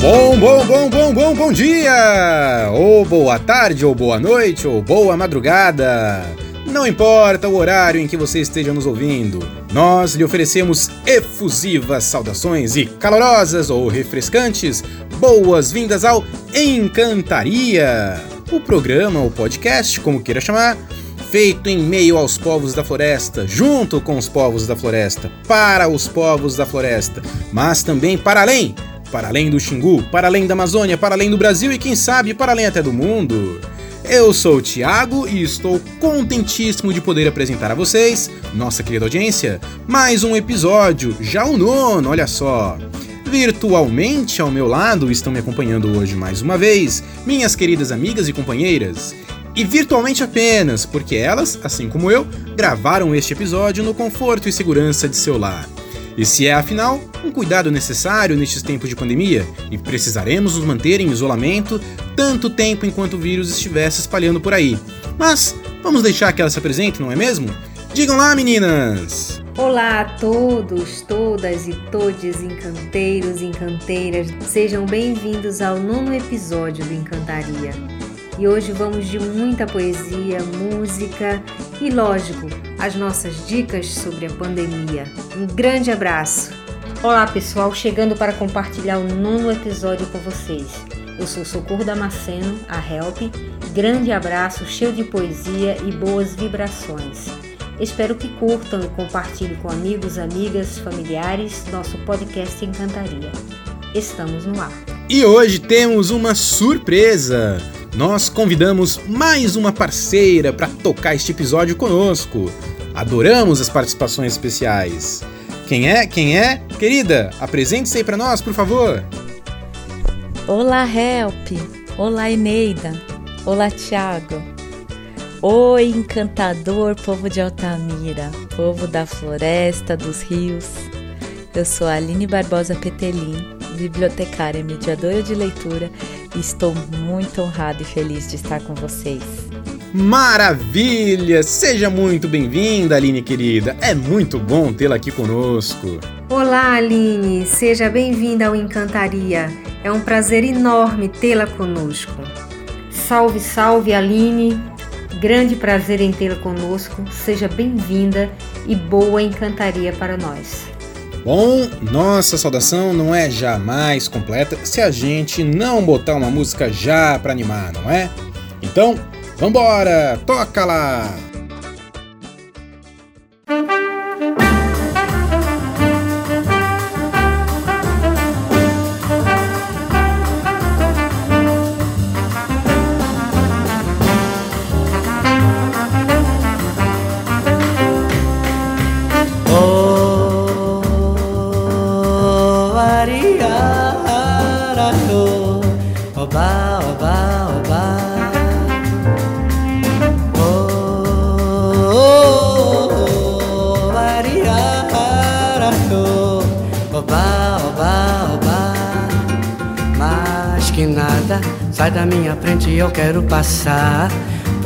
Bom, bom, bom, bom, bom, bom dia! Ou boa tarde, ou boa noite, ou boa madrugada. Não importa o horário em que você esteja nos ouvindo, nós lhe oferecemos efusivas saudações e calorosas ou refrescantes boas-vindas ao Encantaria, o programa ou podcast, como queira chamar, feito em meio aos povos da floresta, junto com os povos da floresta, para os povos da floresta, mas também para além para além do Xingu, para além da Amazônia, para além do Brasil e quem sabe para além até do mundo. Eu sou o Thiago e estou contentíssimo de poder apresentar a vocês, nossa querida audiência, mais um episódio, já o nono, olha só. Virtualmente ao meu lado estão me acompanhando hoje mais uma vez, minhas queridas amigas e companheiras. E virtualmente apenas, porque elas, assim como eu, gravaram este episódio no conforto e segurança de seu lar. E se é, afinal, um cuidado necessário nestes tempos de pandemia, e precisaremos nos manter em isolamento tanto tempo enquanto o vírus estivesse espalhando por aí. Mas vamos deixar que ela se apresente, não é mesmo? Digam lá, meninas! Olá a todos, todas e todes, encanteiros e encanteiras, sejam bem-vindos ao nono episódio do Encantaria. E hoje vamos de muita poesia, música e, lógico, as nossas dicas sobre a pandemia. Um grande abraço! Olá pessoal, chegando para compartilhar o nono episódio com vocês. Eu sou Socorro Damasceno, a Help. Grande abraço, cheio de poesia e boas vibrações. Espero que curtam e compartilhem com amigos, amigas, familiares nosso podcast Encantaria. Estamos no ar. E hoje temos uma surpresa! Nós convidamos mais uma parceira para tocar este episódio conosco. Adoramos as participações especiais. Quem é? Quem é? Querida, apresente-se aí para nós, por favor. Olá, Help. Olá, Eneida. Olá, Thiago. Oi, encantador povo de Altamira, povo da floresta, dos rios. Eu sou a Aline Barbosa Petelin, bibliotecária mediadora de leitura Estou muito honrado e feliz de estar com vocês. Maravilha! Seja muito bem-vinda, Aline querida. É muito bom tê-la aqui conosco. Olá, Aline. Seja bem-vinda ao Encantaria. É um prazer enorme tê-la conosco. Salve, salve, Aline. Grande prazer em tê-la conosco. Seja bem-vinda e boa encantaria para nós. Bom, nossa saudação não é jamais completa se a gente não botar uma música já para animar, não é? Então, vambora, toca lá!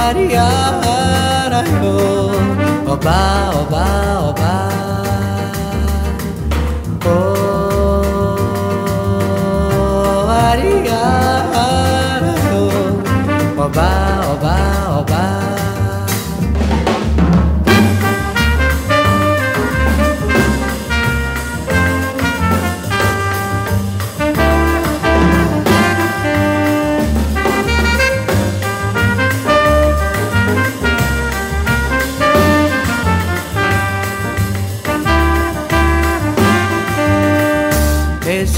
Maria Rayo Oba, oba, oba. Oh, Maria Rayo Oba, oba, oba.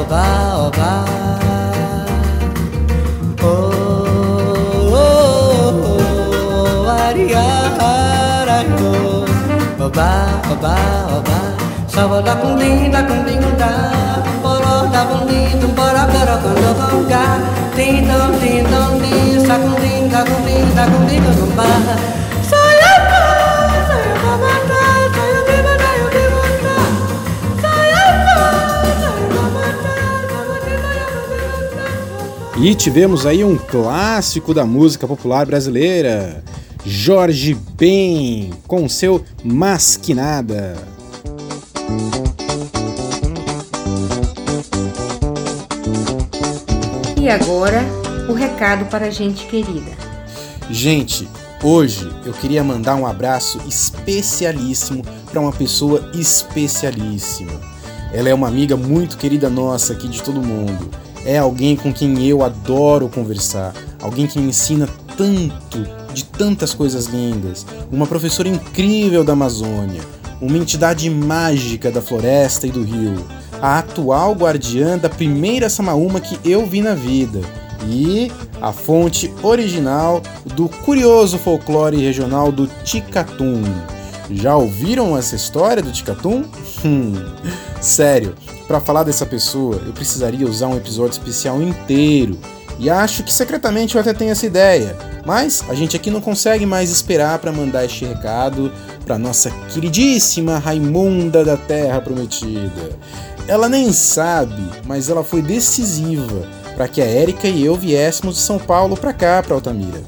oba, oba. Oba, oba, oba, sawa la kundi, la kundi kunda, poro la kundi, tumpora poro kundo kunga, tindom, tindom, tindom, sa kundi, la kundi, la kundi kundumba. E tivemos aí um clássico da música popular brasileira, Jorge Ben, com seu Masquinada. E agora, o recado para a gente querida. Gente, hoje eu queria mandar um abraço especialíssimo para uma pessoa especialíssima. Ela é uma amiga muito querida nossa aqui de todo mundo. É alguém com quem eu adoro conversar, alguém que me ensina tanto de tantas coisas lindas, uma professora incrível da Amazônia, uma entidade mágica da floresta e do rio, a atual guardiã da primeira Samaúma que eu vi na vida. E a fonte original do curioso folclore regional do Ticatum. Já ouviram essa história do Ticatum? Hum, sério, para falar dessa pessoa eu precisaria usar um episódio especial inteiro. E acho que secretamente eu até tenho essa ideia, mas a gente aqui não consegue mais esperar para mandar este recado para nossa queridíssima Raimunda da Terra Prometida. Ela nem sabe, mas ela foi decisiva para que a Érica e eu viéssemos de São Paulo para cá, para Altamira.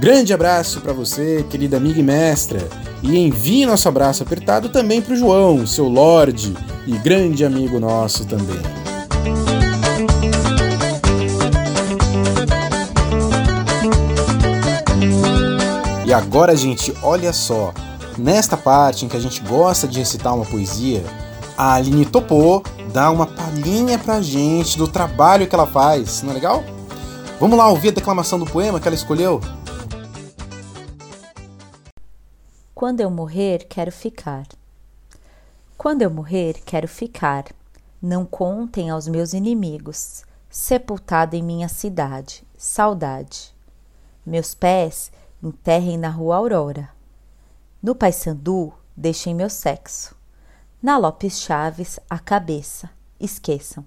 Grande abraço para você, querida amiga e mestra, e envie nosso abraço apertado também para o João, seu Lorde e grande amigo nosso também. E agora, gente, olha só. Nesta parte em que a gente gosta de recitar uma poesia, a Aline topou dar uma palhinha pra gente do trabalho que ela faz, não é legal? Vamos lá ouvir a declamação do poema que ela escolheu? Quando eu morrer, quero ficar. Quando eu morrer, quero ficar. Não contem aos meus inimigos, sepultado em minha cidade, saudade. Meus pés enterrem na rua Aurora. No Paissandu, deixem meu sexo. Na Lopes Chaves, a cabeça, esqueçam.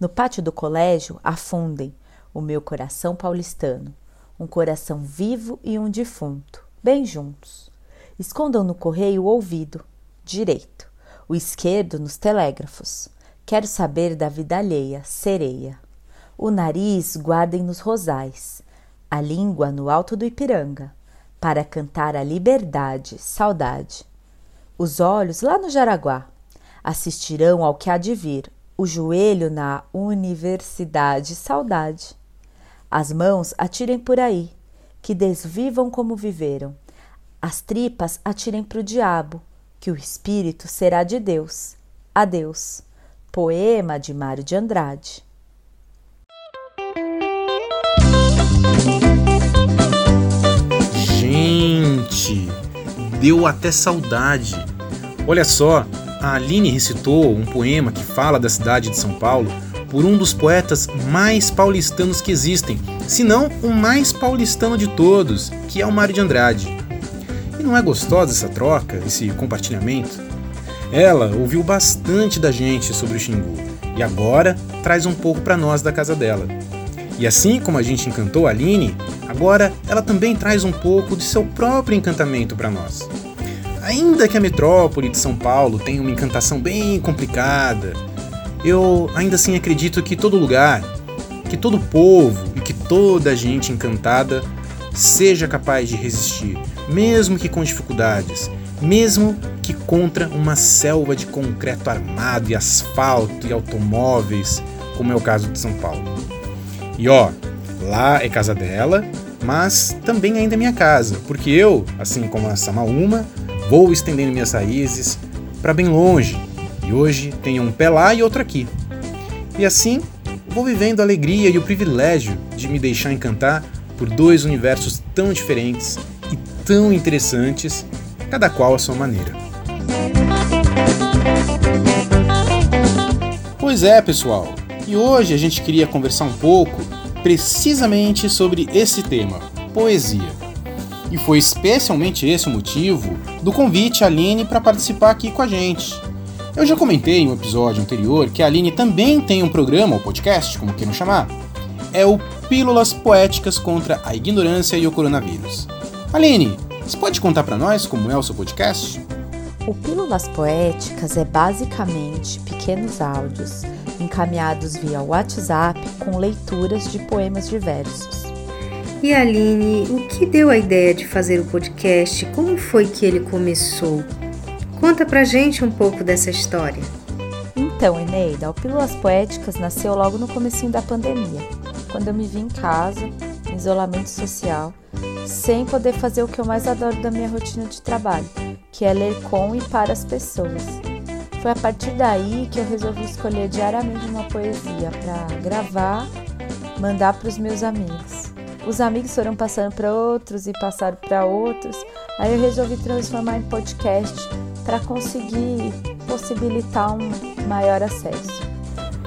No pátio do colégio, afundem o meu coração paulistano, um coração vivo e um defunto, bem juntos. Escondam no correio o ouvido, direito, o esquerdo nos telégrafos. Quero saber da vida alheia, sereia. O nariz guardem nos rosais, a língua no alto do Ipiranga, para cantar a liberdade, saudade. Os olhos lá no Jaraguá assistirão ao que há de vir, o joelho na universidade, saudade. As mãos atirem por aí, que desvivam como viveram. As tripas atirem para o diabo, que o espírito será de Deus. Adeus. Poema de Mário de Andrade. Gente, deu até saudade. Olha só, a Aline recitou um poema que fala da cidade de São Paulo por um dos poetas mais paulistanos que existem, se não o mais paulistano de todos, que é o Mário de Andrade. Não é gostosa essa troca, esse compartilhamento? Ela ouviu bastante da gente sobre o Xingu e agora traz um pouco para nós da casa dela. E assim como a gente encantou a Aline, agora ela também traz um pouco de seu próprio encantamento para nós. Ainda que a metrópole de São Paulo tenha uma encantação bem complicada, eu ainda assim acredito que todo lugar, que todo povo e que toda gente encantada seja capaz de resistir, mesmo que com dificuldades, mesmo que contra uma selva de concreto armado e asfalto e automóveis, como é o caso de São Paulo. E ó, lá é casa dela, mas também ainda é minha casa, porque eu, assim como a Samaúma, vou estendendo minhas raízes para bem longe, e hoje tenho um pé lá e outro aqui. E assim, vou vivendo a alegria e o privilégio de me deixar encantar por dois universos tão diferentes tão interessantes, cada qual à sua maneira. Pois é, pessoal, e hoje a gente queria conversar um pouco precisamente sobre esse tema, poesia. E foi especialmente esse o motivo do convite à Aline para participar aqui com a gente. Eu já comentei em um episódio anterior que a Aline também tem um programa ou podcast, como queiram chamar. É o Pílulas Poéticas contra a Ignorância e o Coronavírus. Aline, você pode contar para nós como é o seu podcast? O Pílulas Poéticas é basicamente pequenos áudios encaminhados via WhatsApp com leituras de poemas diversos. E Aline, o que deu a ideia de fazer o podcast? Como foi que ele começou? Conta pra gente um pouco dessa história. Então, Eneida, o Pílulas Poéticas nasceu logo no comecinho da pandemia, quando eu me vi em casa, em isolamento social, sem poder fazer o que eu mais adoro da minha rotina de trabalho, que é ler com e para as pessoas. Foi a partir daí que eu resolvi escolher diariamente uma poesia para gravar, mandar para os meus amigos. Os amigos foram passando para outros e passaram para outros. Aí eu resolvi transformar em podcast para conseguir possibilitar um maior acesso.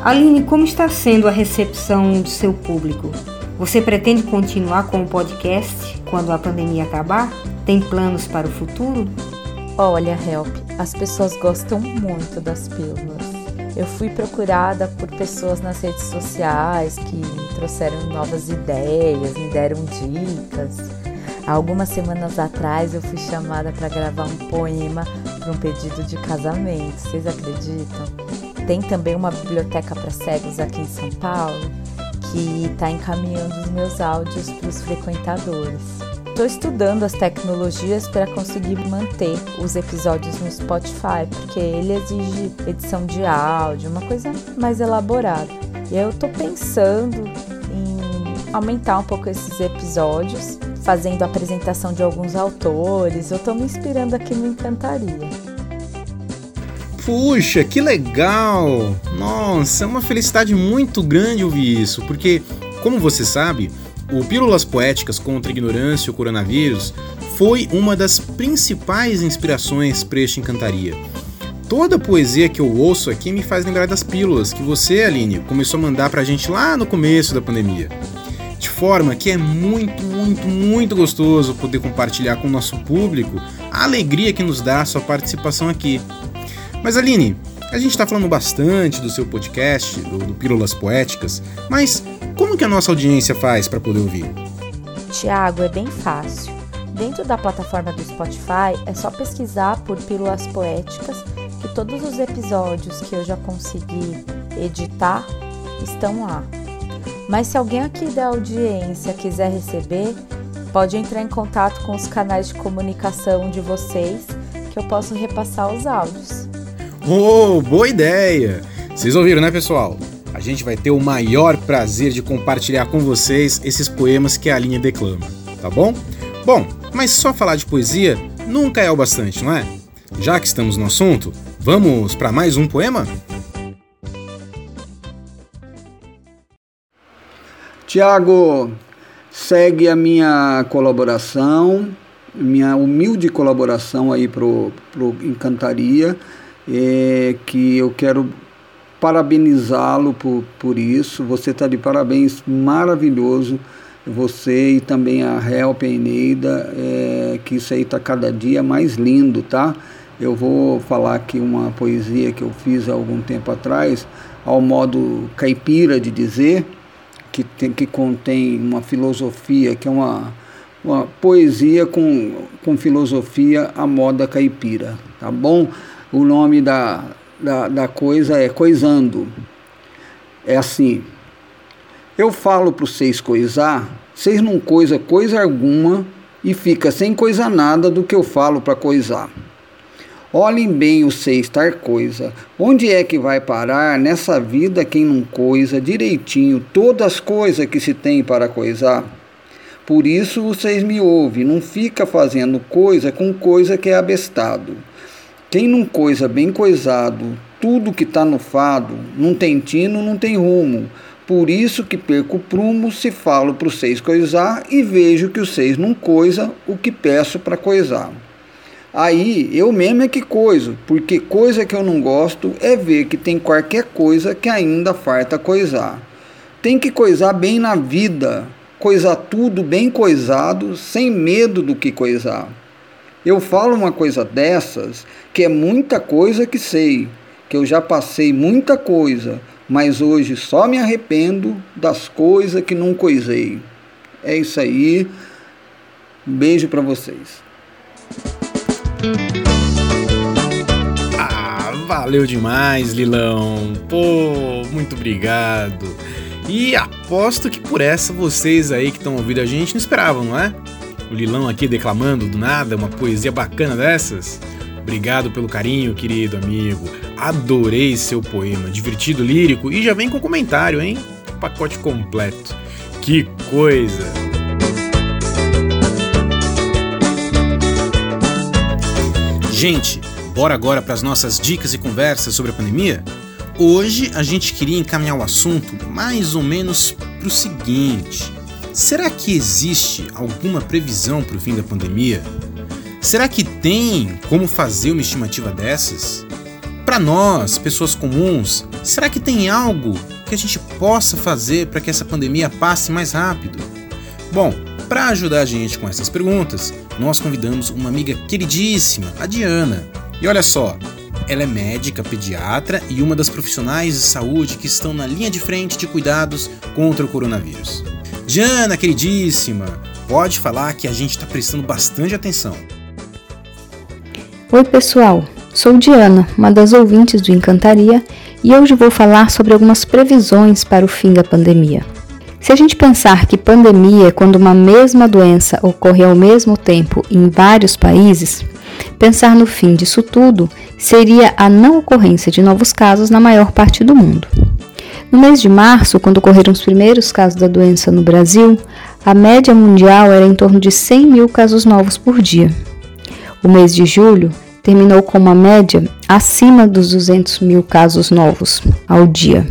Aline, como está sendo a recepção do seu público? Você pretende continuar com o podcast quando a pandemia acabar? Tem planos para o futuro? Olha, Help, as pessoas gostam muito das pílulas. Eu fui procurada por pessoas nas redes sociais que trouxeram novas ideias, me deram dicas. Algumas semanas atrás eu fui chamada para gravar um poema para um pedido de casamento. Vocês acreditam? Tem também uma biblioteca para cegos aqui em São Paulo que está encaminhando os meus áudios para os frequentadores. Estou estudando as tecnologias para conseguir manter os episódios no Spotify, porque ele exige edição de áudio, uma coisa mais elaborada. E eu estou pensando em aumentar um pouco esses episódios, fazendo a apresentação de alguns autores. Eu estou me inspirando aqui no Encantaria. Puxa, que legal! Nossa, é uma felicidade muito grande ouvir isso, porque, como você sabe, o Pílulas Poéticas contra a Ignorância e o Coronavírus foi uma das principais inspirações para este Encantaria. Toda a poesia que eu ouço aqui me faz lembrar das pílulas que você, Aline, começou a mandar pra gente lá no começo da pandemia. De forma que é muito, muito, muito gostoso poder compartilhar com o nosso público a alegria que nos dá a sua participação aqui. Mas Aline, a gente está falando bastante do seu podcast, do, do Pílulas Poéticas, mas como que a nossa audiência faz para poder ouvir? Tiago, é bem fácil. Dentro da plataforma do Spotify é só pesquisar por Pílulas Poéticas que todos os episódios que eu já consegui editar estão lá. Mas se alguém aqui da audiência quiser receber, pode entrar em contato com os canais de comunicação de vocês que eu posso repassar os áudios. Oh, boa ideia! Vocês ouviram, né, pessoal? A gente vai ter o maior prazer de compartilhar com vocês esses poemas que a Aline declama, tá bom? Bom, mas só falar de poesia nunca é o bastante, não é? Já que estamos no assunto, vamos para mais um poema? Tiago, segue a minha colaboração, minha humilde colaboração aí pro, pro Encantaria é, que eu quero parabenizá-lo por, por isso. Você está de parabéns, maravilhoso. Você e também a Help, a Eneida, é, que isso aí está cada dia mais lindo, tá? Eu vou falar aqui uma poesia que eu fiz há algum tempo atrás, ao modo caipira de dizer, que, tem, que contém uma filosofia, que é uma, uma poesia com, com filosofia à moda caipira, tá bom? O nome da, da, da coisa é coisando. É assim. Eu falo para vocês coisar, vocês não coisa coisa alguma e fica sem coisa nada do que eu falo para coisar. Olhem bem o estar coisa. Onde é que vai parar nessa vida quem não coisa direitinho todas as coisas que se tem para coisar? Por isso vocês me ouvem, não fica fazendo coisa com coisa que é abestado. Quem não coisa bem coisado, tudo que está no fado, não tem tino, não tem rumo. Por isso que perco o prumo se falo para os seis coisar e vejo que os seis não coisa o que peço para coisar. Aí eu mesmo é que coiso, porque coisa que eu não gosto é ver que tem qualquer coisa que ainda farta coisar. Tem que coisar bem na vida, coisar tudo bem coisado, sem medo do que coisar. Eu falo uma coisa dessas, que é muita coisa que sei, que eu já passei muita coisa, mas hoje só me arrependo das coisas que não coisei. É isso aí. Um beijo para vocês. Ah, valeu demais, Lilão. Pô, muito obrigado. E aposto que por essa vocês aí que estão ouvindo a gente não esperavam, não é? O Lilão aqui declamando do nada uma poesia bacana dessas. Obrigado pelo carinho, querido amigo. Adorei seu poema, divertido, lírico e já vem com comentário, hein? Pacote completo. Que coisa! Gente, bora agora para as nossas dicas e conversas sobre a pandemia? Hoje a gente queria encaminhar o assunto mais ou menos para o seguinte: será que existe alguma previsão para o fim da pandemia? Será que tem como fazer uma estimativa dessas? Para nós, pessoas comuns, será que tem algo que a gente possa fazer para que essa pandemia passe mais rápido? Bom, para ajudar a gente com essas perguntas, nós convidamos uma amiga queridíssima, a Diana. E olha só, ela é médica, pediatra e uma das profissionais de saúde que estão na linha de frente de cuidados contra o coronavírus. Diana, queridíssima, pode falar que a gente está prestando bastante atenção. Oi, pessoal. Sou Diana, uma das ouvintes do Encantaria, e hoje vou falar sobre algumas previsões para o fim da pandemia. Se a gente pensar que pandemia é quando uma mesma doença ocorre ao mesmo tempo em vários países, pensar no fim disso tudo seria a não ocorrência de novos casos na maior parte do mundo. No mês de março, quando ocorreram os primeiros casos da doença no Brasil, a média mundial era em torno de 100 mil casos novos por dia. O mês de julho terminou com uma média acima dos 200 mil casos novos ao dia.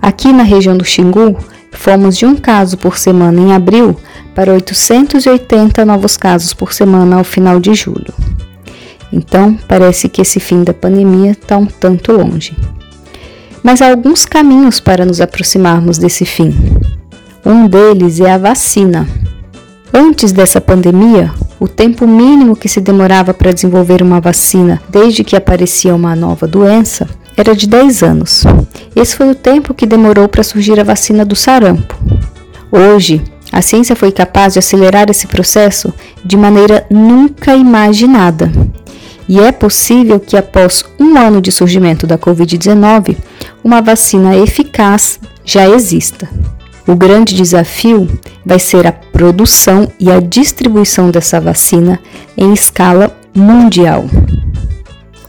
Aqui na região do Xingu, fomos de um caso por semana em abril para 880 novos casos por semana ao final de julho. Então, parece que esse fim da pandemia está um tanto longe. Mas há alguns caminhos para nos aproximarmos desse fim. Um deles é a vacina. Antes dessa pandemia, o tempo mínimo que se demorava para desenvolver uma vacina desde que aparecia uma nova doença era de 10 anos. Esse foi o tempo que demorou para surgir a vacina do sarampo. Hoje, a ciência foi capaz de acelerar esse processo de maneira nunca imaginada e é possível que após um ano de surgimento da Covid-19, uma vacina eficaz já exista. O grande desafio vai ser a produção e a distribuição dessa vacina em escala mundial.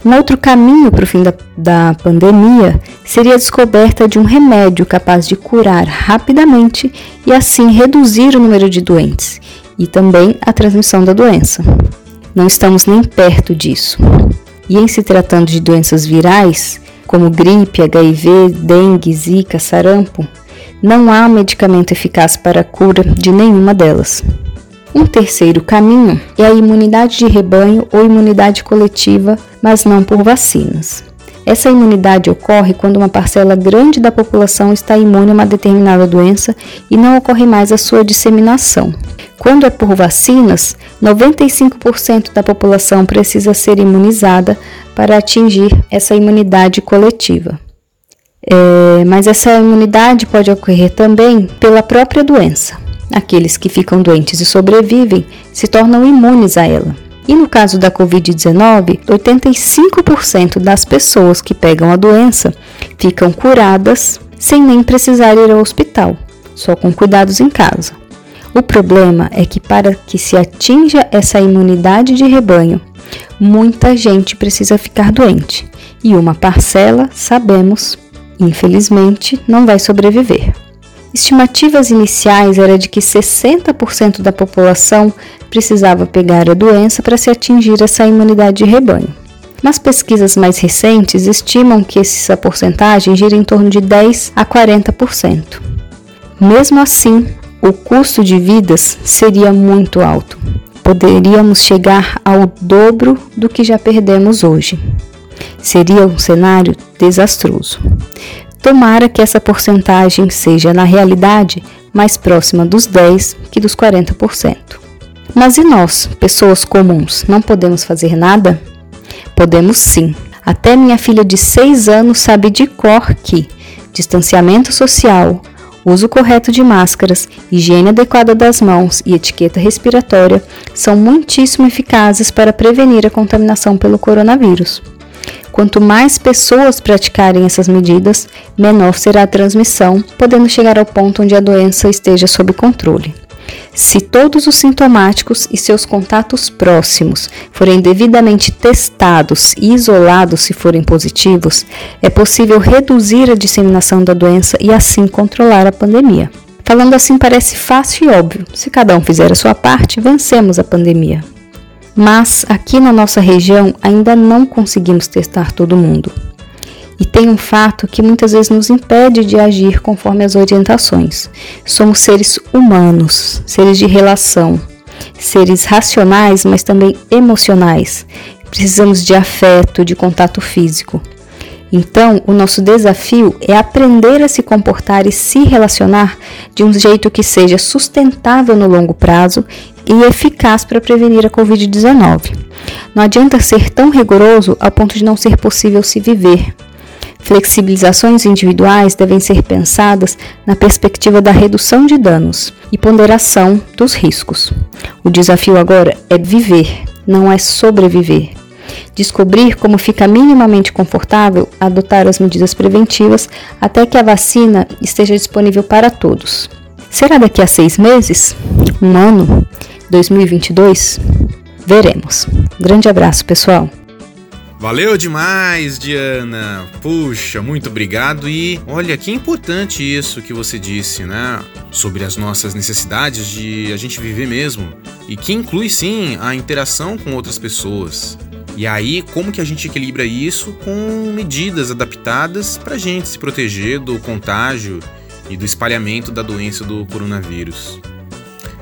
Um outro caminho para o fim da, da, pandemia seria a descoberta de um remédio capaz de curar rapidamente e assim reduzir o número de doentes e também a transmissão da doença. Não estamos nem perto disso. E em se tratando de doenças virais, como gripe, HIV, dengue, zika, sarampo, não há medicamento eficaz para a cura de nenhuma delas. Um terceiro caminho é a imunidade de rebanho ou imunidade coletiva, mas não por vacinas. Essa imunidade ocorre quando uma parcela grande da população está imune a uma determinada doença e não ocorre mais a sua disseminação. Quando é por vacinas, 95% da população precisa ser imunizada para atingir essa imunidade coletiva. É, mas essa imunidade pode ocorrer também pela própria doença. Aqueles que ficam doentes e sobrevivem se tornam imunes a ela. E no caso da Covid-19, 85% das pessoas que pegam a doença ficam curadas sem nem precisar ir ao hospital, só com cuidados em casa. O problema é que, para que se atinja essa imunidade de rebanho, muita gente precisa ficar doente e uma parcela, sabemos, infelizmente, não vai sobreviver. Estimativas iniciais era de que 60% da população precisava pegar a doença para se atingir essa imunidade de rebanho. Mas pesquisas mais recentes estimam que essa porcentagem gira em torno de 10 a 40%. Mesmo assim, o custo de vidas seria muito alto. Poderíamos chegar ao dobro do que já perdemos hoje. Seria um cenário desastroso. Tomara que essa porcentagem seja, na realidade, mais próxima dos 10 que dos 40%. Mas e nós, pessoas comuns, não podemos fazer nada? Podemos sim. Até minha filha de 6 anos sabe de cor que distanciamento social, uso correto de máscaras, higiene adequada das mãos e etiqueta respiratória são muitíssimo eficazes para prevenir a contaminação pelo coronavírus. Quanto mais pessoas praticarem essas medidas, menor será a transmissão, podendo chegar ao ponto onde a doença esteja sob controle. Se todos os sintomáticos e seus contatos próximos forem devidamente testados e isolados se forem positivos, é possível reduzir a disseminação da doença e assim controlar a pandemia. Falando assim parece fácil e óbvio. Se cada um fizer a sua parte, vencemos a pandemia mas aqui na nossa região ainda não conseguimos testar todo mundo. E tem um fato que muitas vezes nos impede de agir conforme as orientações. Somos seres humanos, seres de relação, seres racionais, mas também emocionais. Precisamos de afeto, de contato físico. Então, o nosso desafio é aprender a se comportar e se relacionar de um jeito que seja sustentável no longo prazo e eficaz para prevenir a Covid-19. Não adianta ser tão rigoroso ao ponto de não ser possível se viver. Flexibilizações individuais devem ser pensadas na perspectiva da redução de danos e ponderação dos riscos. O desafio agora é viver, não é sobreviver descobrir como fica minimamente confortável adotar as medidas preventivas até que a vacina esteja disponível para todos. Será daqui a seis meses? Um ano? 2022? Veremos. Grande abraço, pessoal. Valeu demais, Diana. Puxa, muito obrigado e olha que importante isso que você disse, né? Sobre as nossas necessidades de a gente viver mesmo e que inclui sim a interação com outras pessoas. E aí, como que a gente equilibra isso com medidas adaptadas para a gente se proteger do contágio e do espalhamento da doença do coronavírus?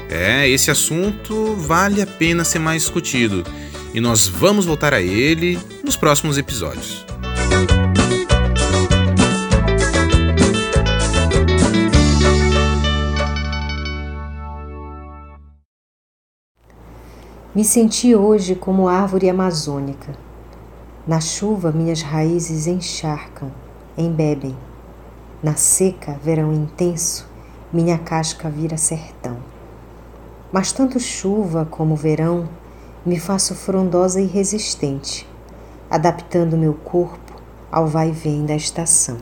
É, esse assunto vale a pena ser mais discutido e nós vamos voltar a ele nos próximos episódios. Me senti hoje como árvore amazônica. Na chuva, minhas raízes encharcam, embebem. Na seca, verão intenso, minha casca vira sertão. Mas tanto chuva como verão, me faço frondosa e resistente, adaptando meu corpo ao vai-vem da estação.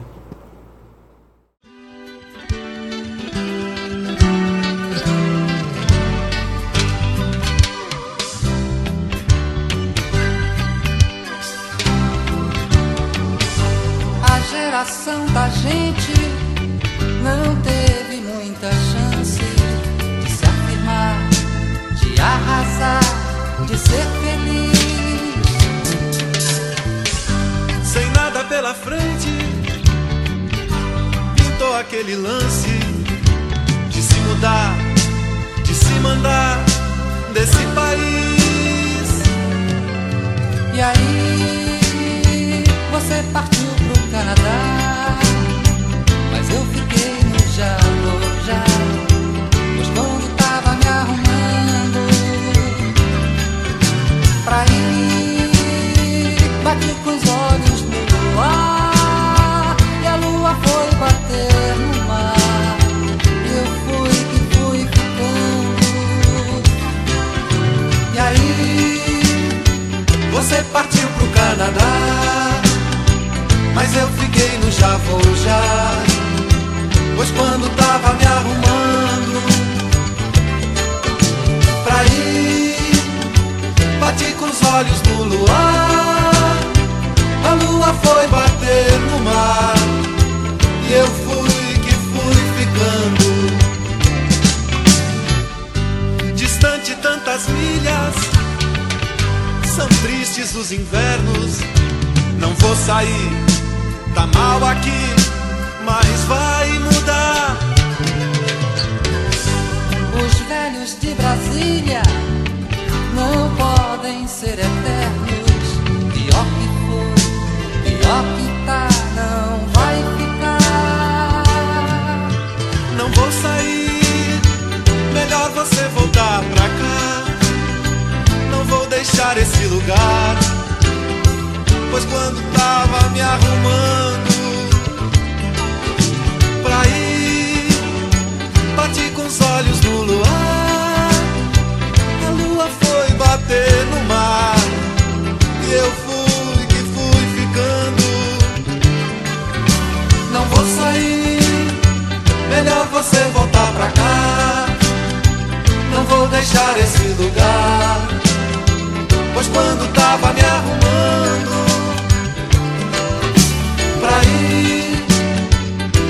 os olhos no luar. A lua foi bater no mar. E eu fui que fui ficando. Distante tantas milhas. São tristes os invernos. Não vou sair, tá mal aqui, mas vai mudar. Os velhos de Brasília não podem podem ser eternos. Pior que for, pior que tá, não vai ficar. Não vou sair, melhor você voltar pra cá. Não vou deixar esse lugar, pois quando tava me arrumando pra ir, bati com os olhos no luar. Bater no mar e eu fui que fui ficando. Não vou sair, melhor você voltar pra cá. Não vou deixar esse lugar, pois quando tava me arrumando pra ir,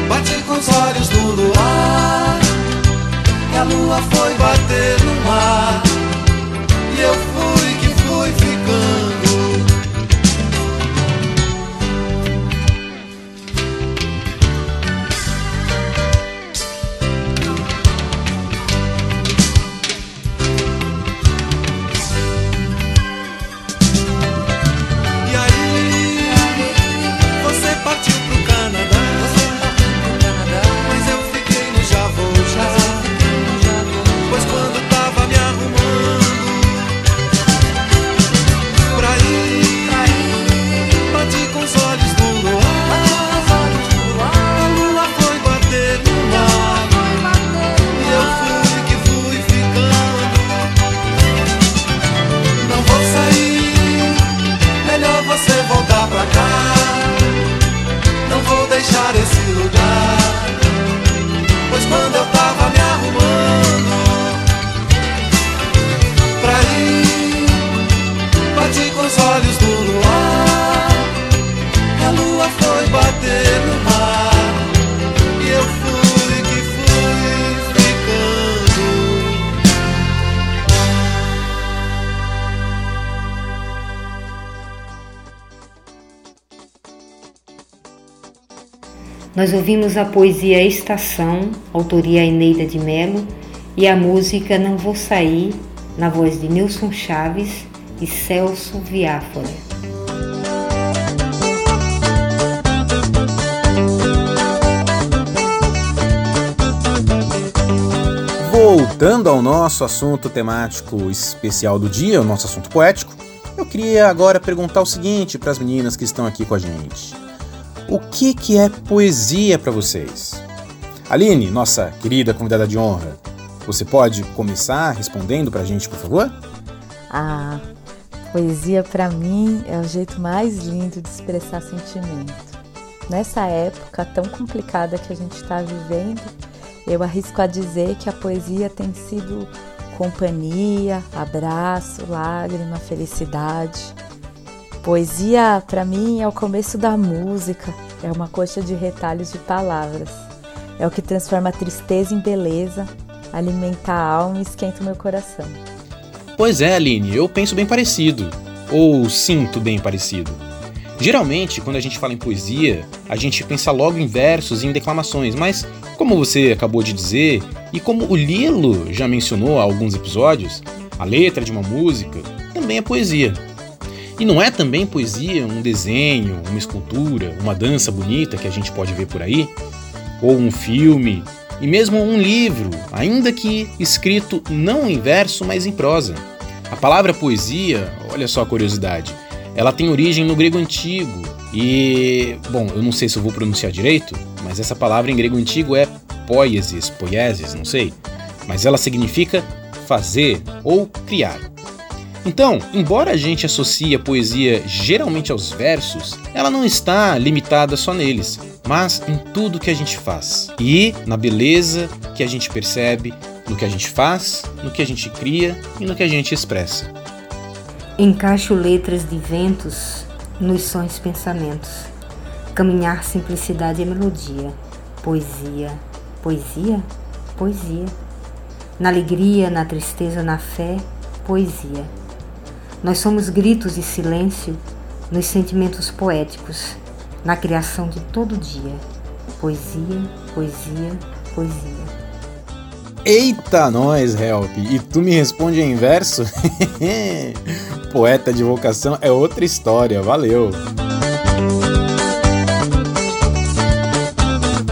bati com os olhos no luar. E a lua foi bater no mar E eu fui Nós ouvimos a poesia Estação, autoria Eneida de Melo, e a música Não Vou Sair, na voz de Nilson Chaves e Celso Viáfora. Voltando ao nosso assunto temático especial do dia, o nosso assunto poético, eu queria agora perguntar o seguinte para as meninas que estão aqui com a gente. O que, que é poesia para vocês? Aline, nossa querida convidada de honra, você pode começar respondendo para a gente, por favor? A poesia para mim é o jeito mais lindo de expressar sentimento. Nessa época tão complicada que a gente está vivendo, eu arrisco a dizer que a poesia tem sido companhia, abraço, lágrima, felicidade. Poesia para mim é o começo da música, é uma coxa de retalhos de palavras. É o que transforma a tristeza em beleza, alimenta a alma e esquenta o meu coração. Pois é, Aline, eu penso bem parecido. Ou sinto bem parecido. Geralmente, quando a gente fala em poesia, a gente pensa logo em versos e em declamações, mas como você acabou de dizer, e como o Lilo já mencionou há alguns episódios, a letra de uma música também é poesia. E não é também poesia um desenho, uma escultura, uma dança bonita que a gente pode ver por aí? Ou um filme, e mesmo um livro, ainda que escrito não em verso, mas em prosa. A palavra poesia, olha só a curiosidade, ela tem origem no grego antigo e, bom, eu não sei se eu vou pronunciar direito, mas essa palavra em grego antigo é poiesis, poiesis, não sei, mas ela significa fazer ou criar. Então, embora a gente associe a poesia geralmente aos versos, ela não está limitada só neles, mas em tudo que a gente faz e na beleza que a gente percebe no que a gente faz, no que a gente cria e no que a gente expressa. Encaixo letras de ventos nos sons pensamentos. Caminhar simplicidade e melodia. Poesia, poesia, poesia. Na alegria, na tristeza, na fé, poesia. Nós somos gritos e silêncio nos sentimentos poéticos, na criação de todo dia. Poesia, poesia, poesia. Eita, nós, Help! E tu me responde em verso? Poeta de vocação é outra história, valeu!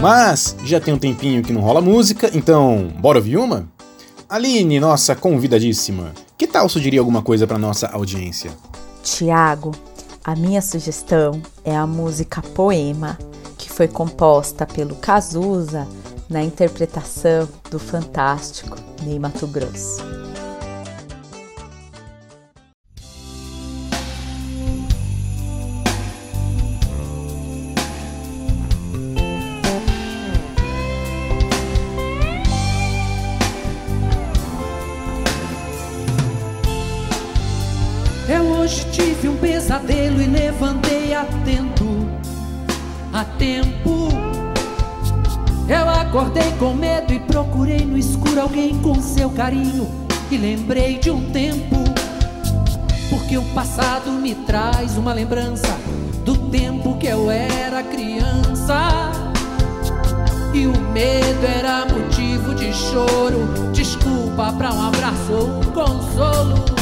Mas já tem um tempinho que não rola música, então bora ouvir uma? Aline, nossa convidadíssima, que tal sugerir alguma coisa para nossa audiência? Tiago, a minha sugestão é a música Poema, que foi composta pelo Cazuza na interpretação do fantástico Ney Mato Grosso. Alguém com seu carinho e lembrei de um tempo. Porque o passado me traz uma lembrança do tempo que eu era criança. E o medo era motivo de choro, desculpa pra um abraço ou um consolo.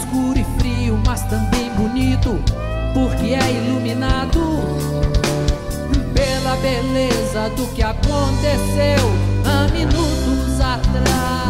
Escuro e frio, mas também bonito, porque é iluminado pela beleza do que aconteceu há minutos atrás.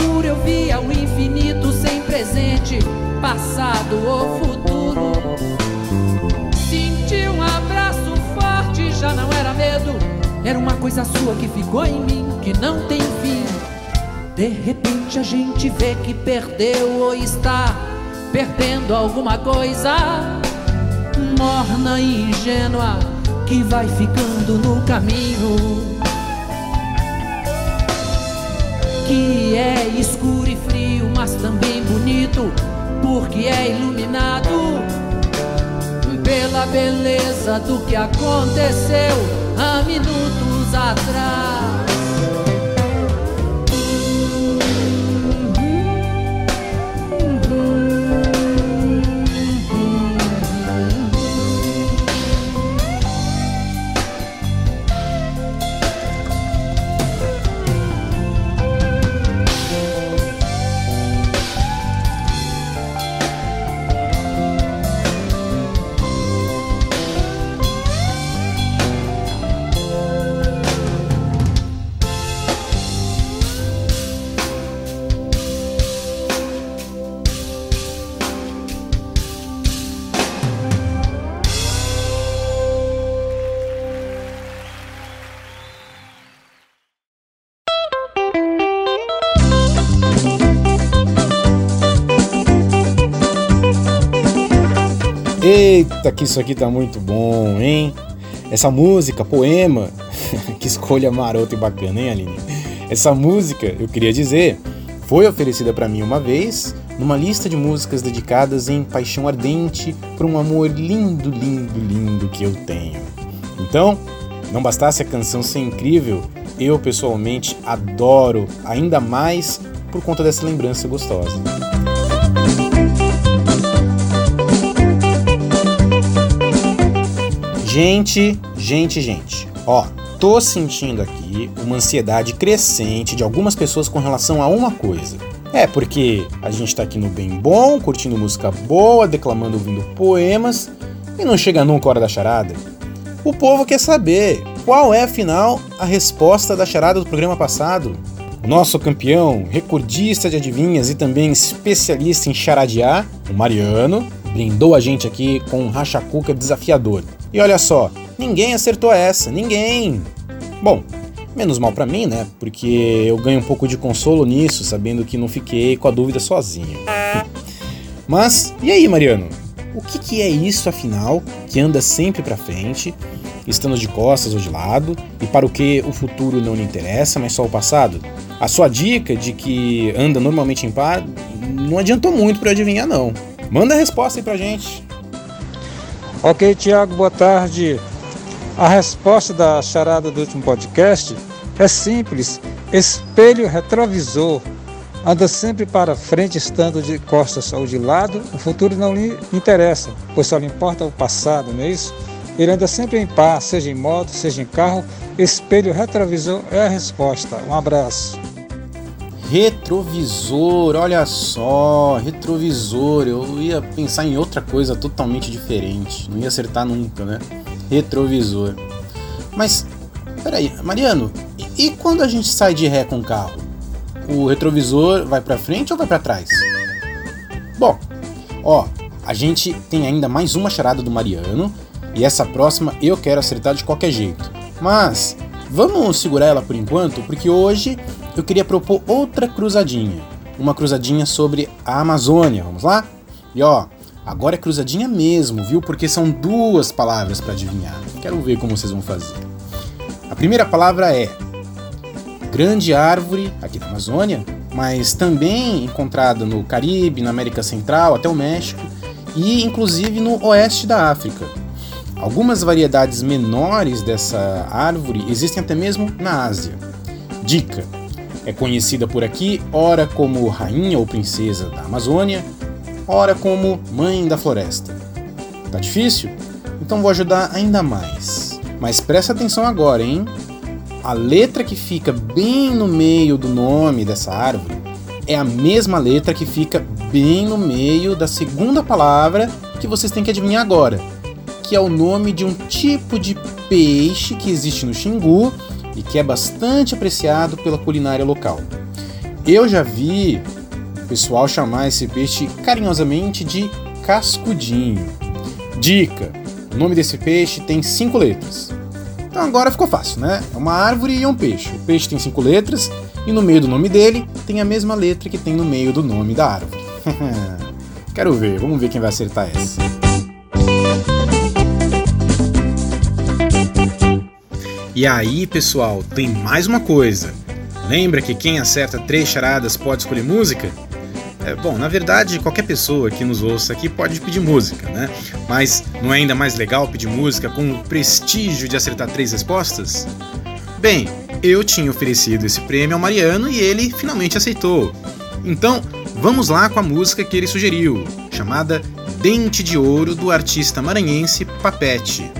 Escuro eu via o infinito sem presente, passado ou futuro. Senti um abraço forte, já não era medo, era uma coisa sua que ficou em mim, que não tem fim. De repente a gente vê que perdeu ou está perdendo alguma coisa morna e ingênua que vai ficando no caminho. Que é escuro e frio, mas também bonito, porque é iluminado pela beleza do que aconteceu há minutos atrás. Que isso aqui tá muito bom, hein? Essa música, poema, que escolha marota e bacana, hein, Aline? Essa música, eu queria dizer, foi oferecida para mim uma vez numa lista de músicas dedicadas em paixão ardente por um amor lindo, lindo, lindo que eu tenho. Então, não bastasse a canção ser incrível, eu pessoalmente adoro ainda mais por conta dessa lembrança gostosa. Gente, gente, gente. Ó, tô sentindo aqui uma ansiedade crescente de algumas pessoas com relação a uma coisa. É porque a gente tá aqui no bem bom, curtindo música boa, declamando, ouvindo poemas e não chega nunca a hora da charada. O povo quer saber qual é, afinal, a resposta da charada do programa passado. Nosso campeão, recordista de adivinhas e também especialista em charadear, o Mariano, brindou a gente aqui com um racha-cuca desafiador. E olha só, ninguém acertou essa, ninguém. Bom, menos mal para mim, né? Porque eu ganho um pouco de consolo nisso, sabendo que não fiquei com a dúvida sozinho. Mas e aí, Mariano? O que, que é isso afinal que anda sempre para frente, estando de costas ou de lado, e para o que o futuro não lhe interessa, mas só o passado? A sua dica de que anda normalmente em par não adiantou muito para adivinhar não. Manda a resposta aí pra gente. Ok, Tiago, boa tarde. A resposta da charada do último podcast é simples: espelho retrovisor. Anda sempre para frente, estando de costas ou de lado. O futuro não lhe interessa, pois só lhe importa o passado, não é isso? Ele anda sempre em paz, seja em moto, seja em carro. Espelho retrovisor é a resposta. Um abraço. Retrovisor, olha só, retrovisor. Eu ia pensar em outra coisa totalmente diferente. Não ia acertar nunca, né? Retrovisor. Mas, peraí, Mariano, e, e quando a gente sai de ré com o carro? O retrovisor vai para frente ou vai para trás? Bom, ó, a gente tem ainda mais uma charada do Mariano e essa próxima eu quero acertar de qualquer jeito. Mas vamos segurar ela por enquanto, porque hoje eu queria propor outra cruzadinha. Uma cruzadinha sobre a Amazônia, vamos lá? E ó, agora é cruzadinha mesmo, viu? Porque são duas palavras para adivinhar. Quero ver como vocês vão fazer. A primeira palavra é grande árvore aqui da Amazônia, mas também encontrada no Caribe, na América Central, até o México e inclusive no oeste da África. Algumas variedades menores dessa árvore existem até mesmo na Ásia. Dica: é conhecida por aqui, ora como rainha ou princesa da Amazônia, ora como mãe da floresta. Tá difícil? Então vou ajudar ainda mais. Mas presta atenção agora, hein? A letra que fica bem no meio do nome dessa árvore é a mesma letra que fica bem no meio da segunda palavra que vocês têm que adivinhar agora, que é o nome de um tipo de peixe que existe no Xingu e que é bastante apreciado pela culinária local. Eu já vi o pessoal chamar esse peixe carinhosamente de cascudinho. Dica: o nome desse peixe tem cinco letras. Então agora ficou fácil, né? É uma árvore e um peixe. O peixe tem cinco letras e no meio do nome dele tem a mesma letra que tem no meio do nome da árvore. Quero ver, vamos ver quem vai acertar essa. E aí, pessoal, tem mais uma coisa. Lembra que quem acerta três charadas pode escolher música? É, bom, na verdade, qualquer pessoa que nos ouça aqui pode pedir música, né? Mas não é ainda mais legal pedir música com o prestígio de acertar três respostas? Bem, eu tinha oferecido esse prêmio ao Mariano e ele finalmente aceitou. Então, vamos lá com a música que ele sugeriu, chamada Dente de Ouro do artista maranhense Papete.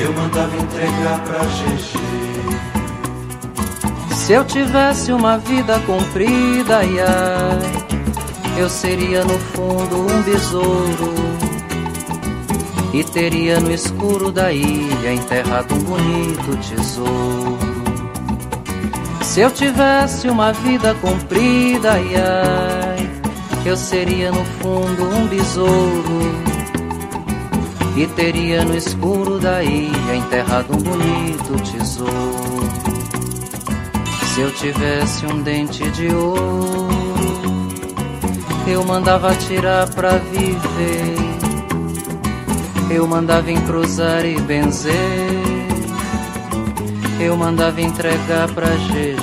Eu mandava entregar pra GG. Se eu tivesse uma vida comprida, ai, eu seria no fundo um besouro e teria no escuro da ilha enterrado um bonito tesouro. Se eu tivesse uma vida comprida, ai, eu seria no fundo um besouro e teria no escuro da ilha enterrado um bonito tesouro. Se eu tivesse um dente de ouro, eu mandava tirar pra viver. Eu mandava encruzar e benzer. Eu mandava entregar pra GG.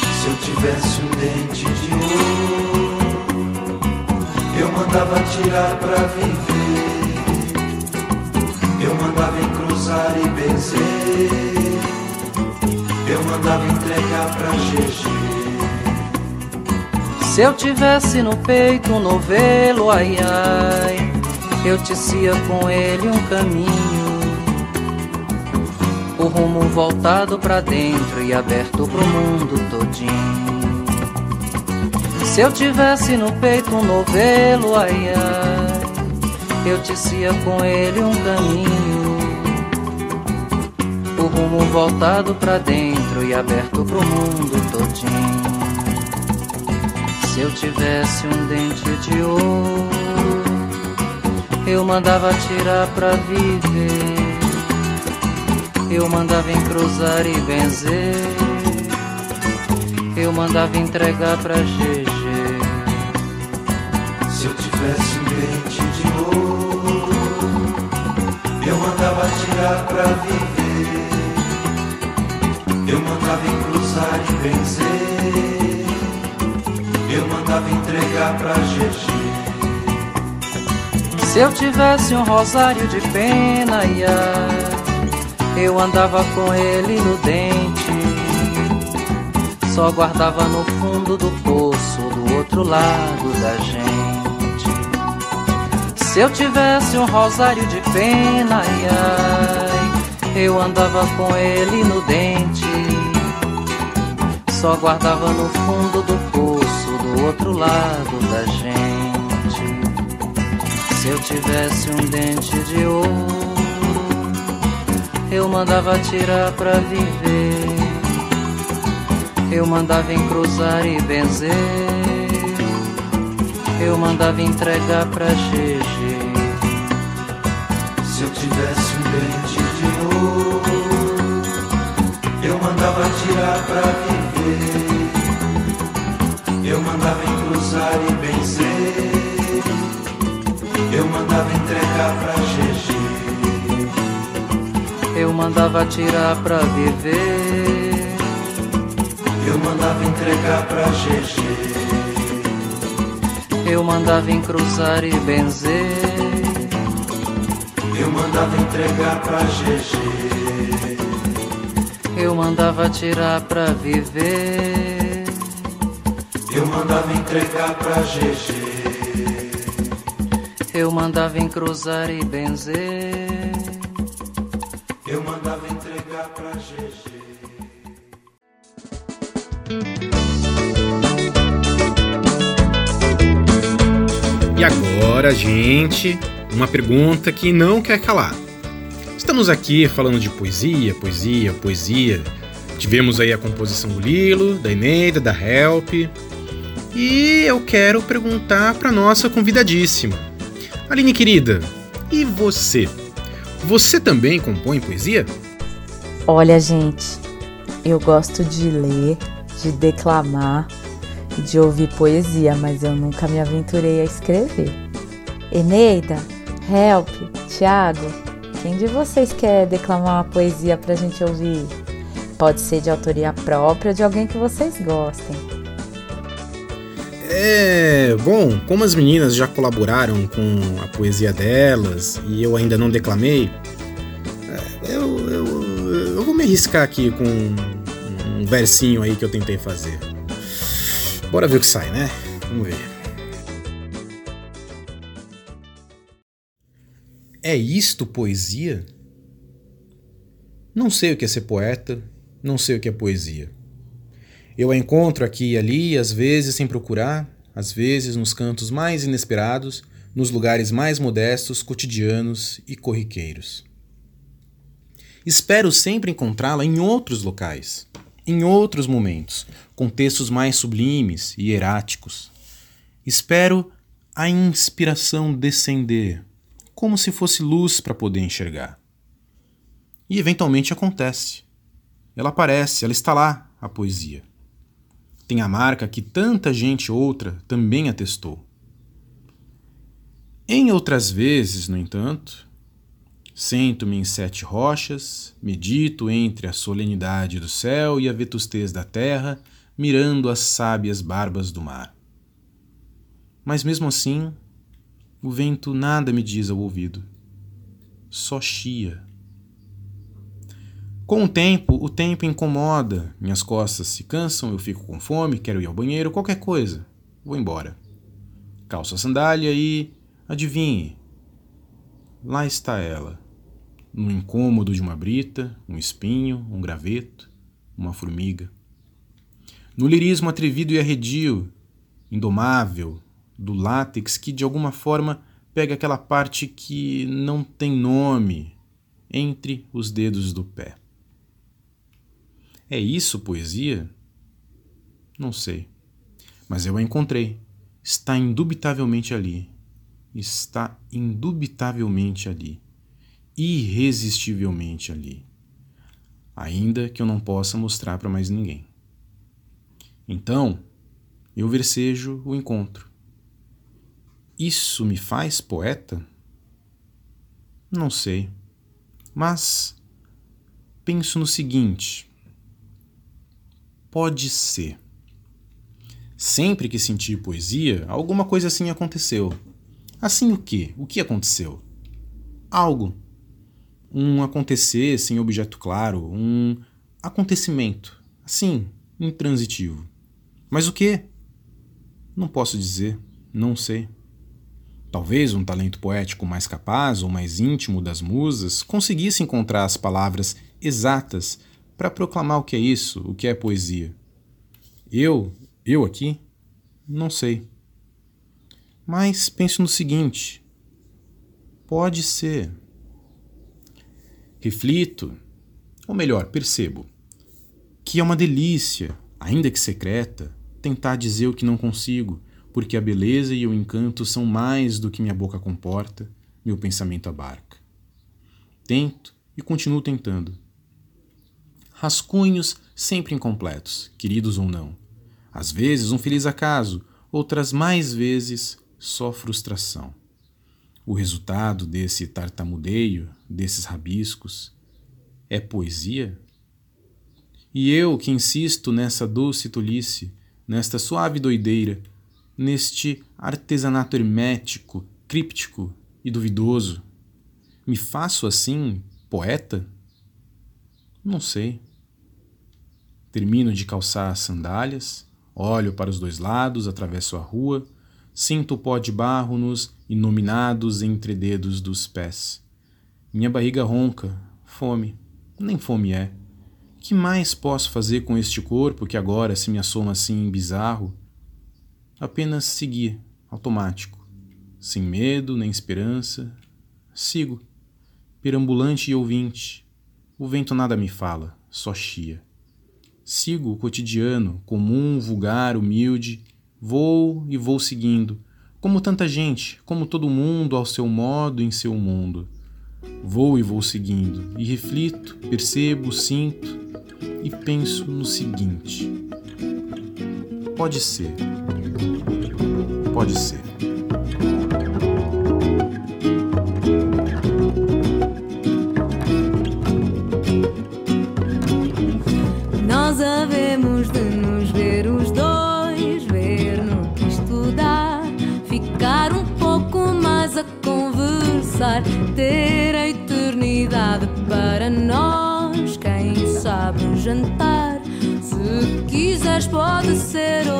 Se eu tivesse um dente de ouro, mandava tirar pra viver. Eu mandava encruzar e benzer. Eu mandava entregar pra GG. Se eu tivesse no peito um novelo, ai ai, eu tecia com ele um caminho. O rumo voltado pra dentro e aberto pro mundo todinho. Se eu tivesse no peito um novelo, ai ai, eu tecia com ele um caminho. O rumo voltado pra dentro e aberto pro mundo todinho. Se eu tivesse um dente de ouro, eu mandava tirar pra viver. Eu mandava encruzar e benzer. Eu mandava entregar pra GG. Se eu tivesse um dente de ouro, eu mandava tirar pra viver. Eu mandava encruzar e benzer. Eu mandava entregar pra GG. Se eu tivesse um rosário de pena, ai, eu andava com ele no dente. Só guardava no fundo do poço, do outro lado da gente. Se eu tivesse um rosário de pena, ai, ai, eu andava com ele no dente. Só guardava no fundo do poço, do outro lado da gente. Se eu tivesse um dente de ouro, eu mandava tirar pra viver. Eu mandava encruzar e benzer. Eu mandava entregar pra GG. Se eu tivesse um dente de ouro, eu mandava tirar pra viver. Eu mandava encruzar e benzer. Eu mandava entregar pra GG. Eu mandava tirar pra viver. Eu mandava entregar pra GG. Eu mandava encruzar e benzer. Eu mandava entregar pra GG. Eu mandava tirar pra viver. Eu mandava entregar pra GG. Eu mandava encruzar e benzer. Eu mandava entregar pra GG. E agora, gente, uma pergunta que não quer calar. Estamos aqui falando de poesia, poesia, poesia. Tivemos aí a composição do Lilo, da Eneida, da Help. E eu quero perguntar para nossa convidadíssima. Aline querida, e você? Você também compõe poesia? Olha, gente, eu gosto de ler, de declamar, de ouvir poesia, mas eu nunca me aventurei a escrever. Eneida, Help, Thiago, quem de vocês quer declamar uma poesia pra gente ouvir? Pode ser de autoria própria de alguém que vocês gostem. É, bom, como as meninas já colaboraram com a poesia delas e eu ainda não declamei, é, eu, eu, eu vou me arriscar aqui com um versinho aí que eu tentei fazer. Bora ver o que sai, né? Vamos ver. É isto poesia? Não sei o que é ser poeta, não sei o que é poesia. Eu a encontro aqui e ali, às vezes sem procurar, às vezes nos cantos mais inesperados, nos lugares mais modestos, cotidianos e corriqueiros. Espero sempre encontrá-la em outros locais, em outros momentos, com textos mais sublimes e eráticos. Espero a inspiração descender, como se fosse luz para poder enxergar. E eventualmente acontece. Ela aparece, ela está lá, a poesia. Tem a marca que tanta gente outra também atestou. Em outras vezes, no entanto, sento-me em sete rochas, medito entre a solenidade do céu e a vetustez da terra, mirando as sábias barbas do mar. Mas mesmo assim, o vento nada me diz ao ouvido, só chia. Com o tempo, o tempo incomoda, minhas costas se cansam, eu fico com fome, quero ir ao banheiro, qualquer coisa, vou embora. Calço a sandália e Adivinhe, lá está ela, no incômodo de uma brita, um espinho, um graveto, uma formiga. No lirismo atrevido e arredio, indomável, do látex que de alguma forma pega aquela parte que não tem nome entre os dedos do pé. É isso poesia? Não sei. Mas eu a encontrei. Está indubitavelmente ali está indubitavelmente ali, irresistivelmente ali, ainda que eu não possa mostrar para mais ninguém. Então, eu versejo o encontro. Isso me faz poeta? Não sei, mas penso no seguinte: pode ser. Sempre que senti poesia, alguma coisa assim aconteceu Assim o que? O que aconteceu? Algo. Um acontecer sem objeto claro, um acontecimento, assim, intransitivo. Mas o que? Não posso dizer, não sei. Talvez um talento poético mais capaz ou mais íntimo das musas conseguisse encontrar as palavras exatas para proclamar o que é isso, o que é poesia. Eu, eu aqui, não sei. Mas pense no seguinte: pode ser. Reflito, ou melhor, percebo, que é uma delícia, ainda que secreta, tentar dizer o que não consigo, porque a beleza e o encanto são mais do que minha boca comporta, meu pensamento abarca. Tento e continuo tentando. Rascunhos sempre incompletos, queridos ou não. Às vezes um feliz acaso, outras mais vezes só frustração. O resultado desse tartamudeio, desses rabiscos, é poesia? E eu que insisto nessa doce tolice, nesta suave doideira, neste artesanato hermético, críptico e duvidoso, me faço assim poeta? Não sei. Termino de calçar as sandálias, olho para os dois lados, atravesso a rua Sinto o pó de barro nos inominados entrededos dos pés. Minha barriga ronca, fome. Nem fome é. Que mais posso fazer com este corpo que agora se me assoma assim bizarro? Apenas seguir, automático. Sem medo nem esperança. Sigo, perambulante e ouvinte. O vento nada me fala, só chia. Sigo o cotidiano, comum, vulgar, humilde, Vou e vou seguindo, como tanta gente, como todo mundo ao seu modo em seu mundo. Vou e vou seguindo, e reflito, percebo, sinto e penso no seguinte: pode ser, pode ser. Pode ser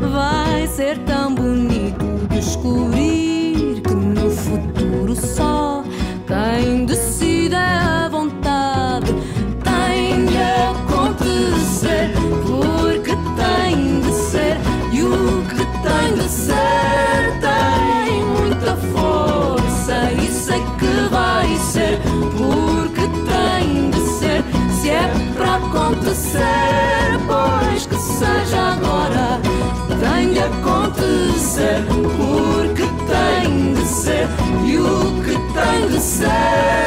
Vai ser tão bonito descobrir que no futuro só quem decide é a vontade. Tem de acontecer porque tem de ser e o que tem de ser. Tem muita força e sei que vai ser. Porque tem de ser se é para acontecer acontecer porque tem de ser e o que tem de ser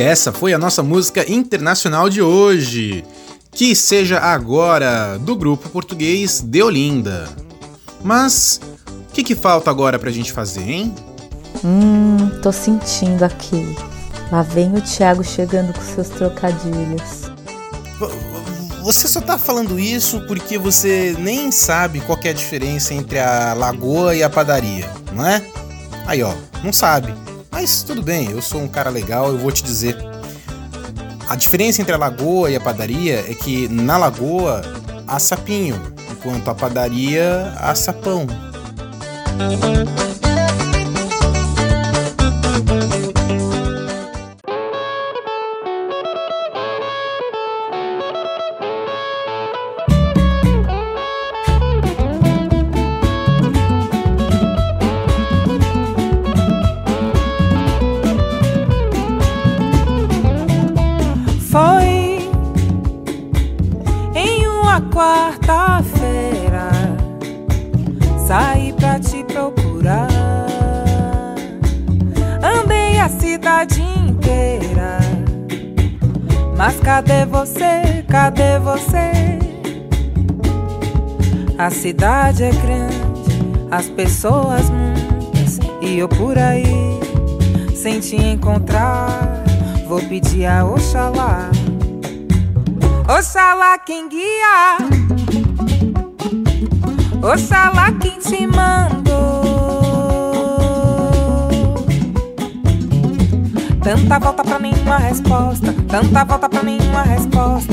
E essa foi a nossa música internacional de hoje. Que seja agora, do grupo português De Olinda. Mas o que, que falta agora pra gente fazer, hein? Hum, tô sentindo aqui. Lá vem o Thiago chegando com seus trocadilhos. Você só tá falando isso porque você nem sabe qual que é a diferença entre a lagoa e a padaria, não é? Aí ó, não sabe. Mas tudo bem, eu sou um cara legal, eu vou te dizer. A diferença entre a lagoa e a padaria é que na lagoa há sapinho, enquanto a padaria há sapão. Cidade é grande, as pessoas muitas e eu por aí sem te encontrar. Vou pedir a Oxalá, Oxalá quem guia, Oxalá quem te mandou. Tanta volta pra nenhuma resposta, tanta volta pra nenhuma resposta,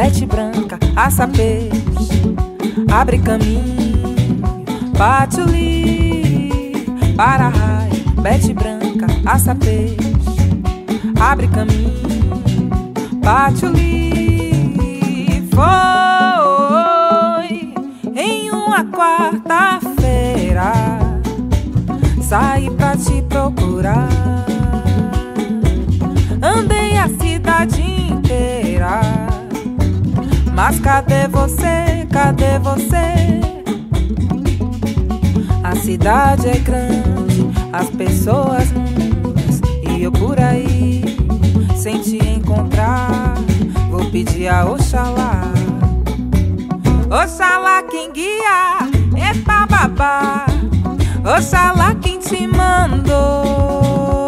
bete branca, aça peixe, abre caminho, bate o li. Para raio, bete branca, aça peixe, abre caminho Patchouli foi em uma quarta-feira. Saí pra te procurar. Mas cadê você? Cadê você? A cidade é grande, as pessoas muitas e eu por aí sem te encontrar. Vou pedir a Oxalá. Oxalá quem guia é babá. Oxalá quem te mandou.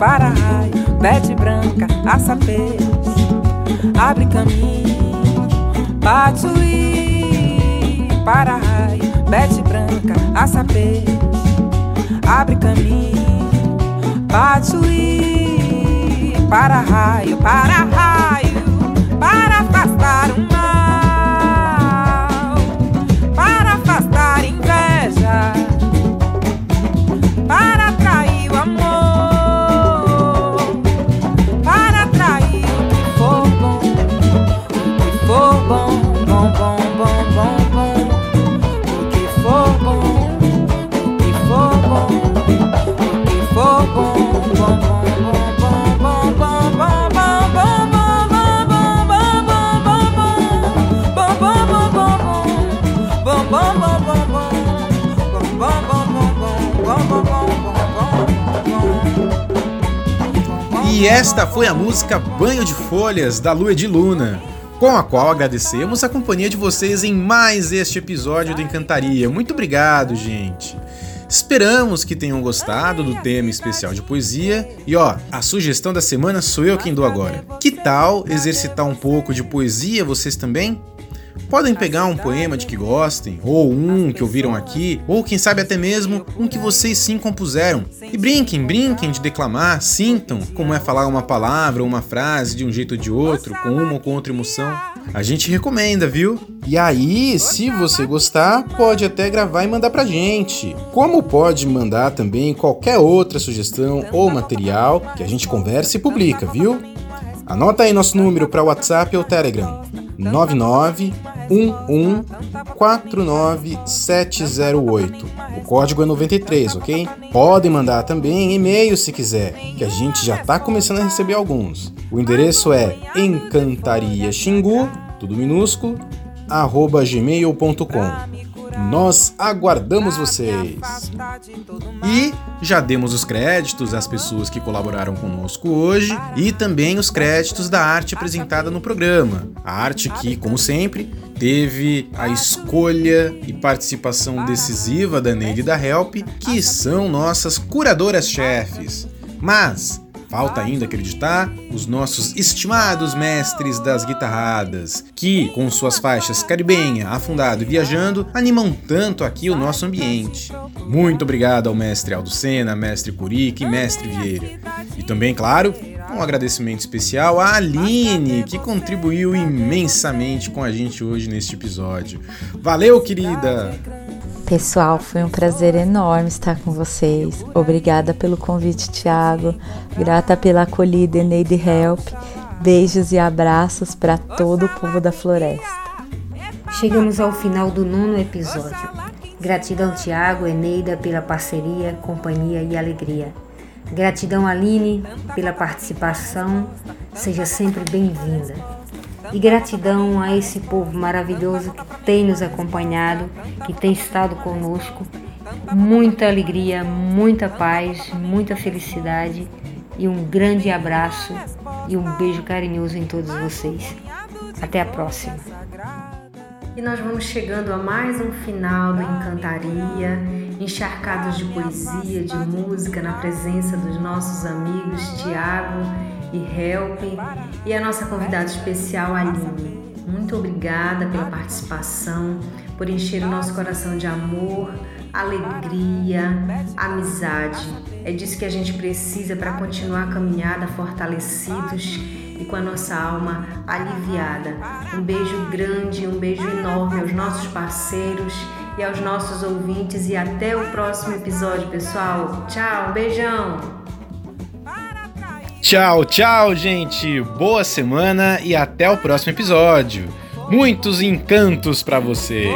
para-raio, pede branca, açapês, abre caminho, patuí, para-raio, pede branca, açapês, abre caminho, patuí, para-raio, para-raio, para afastar o mal, para afastar inveja. E esta foi a música Banho de Folhas da Lua de Luna, com a qual agradecemos a companhia de vocês em mais este episódio do Encantaria. Muito obrigado, gente. Esperamos que tenham gostado do tema especial de poesia. E ó, a sugestão da semana sou eu quem dou agora. Que tal exercitar um pouco de poesia vocês também? Podem pegar um poema de que gostem, ou um que ouviram aqui, ou quem sabe até mesmo um que vocês sim compuseram. E brinquem, brinquem de declamar, sintam como é falar uma palavra ou uma frase de um jeito ou de outro, com uma ou com outra emoção. A gente recomenda, viu? E aí, se você gostar, pode até gravar e mandar pra gente. Como pode mandar também qualquer outra sugestão ou material que a gente conversa e publica, viu? Anota aí nosso número para WhatsApp ou Telegram. 991149708. O código é 93, ok? Podem mandar também e-mail se quiser, que a gente já está começando a receber alguns. O endereço é encantariaxingu, tudo minúsculo, arroba gmail.com. Nós aguardamos vocês! E já demos os créditos às pessoas que colaboraram conosco hoje e também os créditos da arte apresentada no programa. A arte que, como sempre, teve a escolha e participação decisiva da Neide e da Help, que são nossas curadoras-chefes. Mas Falta ainda acreditar os nossos estimados mestres das guitarradas, que, com suas faixas caribenha, afundado e viajando, animam tanto aqui o nosso ambiente. Muito obrigado ao mestre Aldo Sena, mestre Curique e mestre Vieira. E também, claro, um agradecimento especial à Aline, que contribuiu imensamente com a gente hoje neste episódio. Valeu, querida! Pessoal, foi um prazer enorme estar com vocês. Obrigada pelo convite, Thiago. Grata pela acolhida, Eneide Help. Beijos e abraços para todo o povo da floresta. Chegamos ao final do nono episódio. Gratidão, Tiago, Eneida, pela parceria, companhia e alegria. Gratidão, Aline, pela participação. Seja sempre bem-vinda. E gratidão a esse povo maravilhoso que tem nos acompanhado, que tem estado conosco. Muita alegria, muita paz, muita felicidade e um grande abraço e um beijo carinhoso em todos vocês. Até a próxima. E nós vamos chegando a mais um final do Encantaria, encharcados de poesia, de música, na presença dos nossos amigos Tiago e Help e a nossa convidada especial, Aline. Muito obrigada pela participação, por encher o nosso coração de amor, alegria, amizade. É disso que a gente precisa para continuar a caminhada fortalecidos e com a nossa alma aliviada. Um beijo grande, um beijo enorme aos nossos parceiros e aos nossos ouvintes e até o próximo episódio, pessoal. Tchau, um beijão. Tchau, tchau, gente. Boa semana e até o próximo episódio. Muitos encantos para vocês.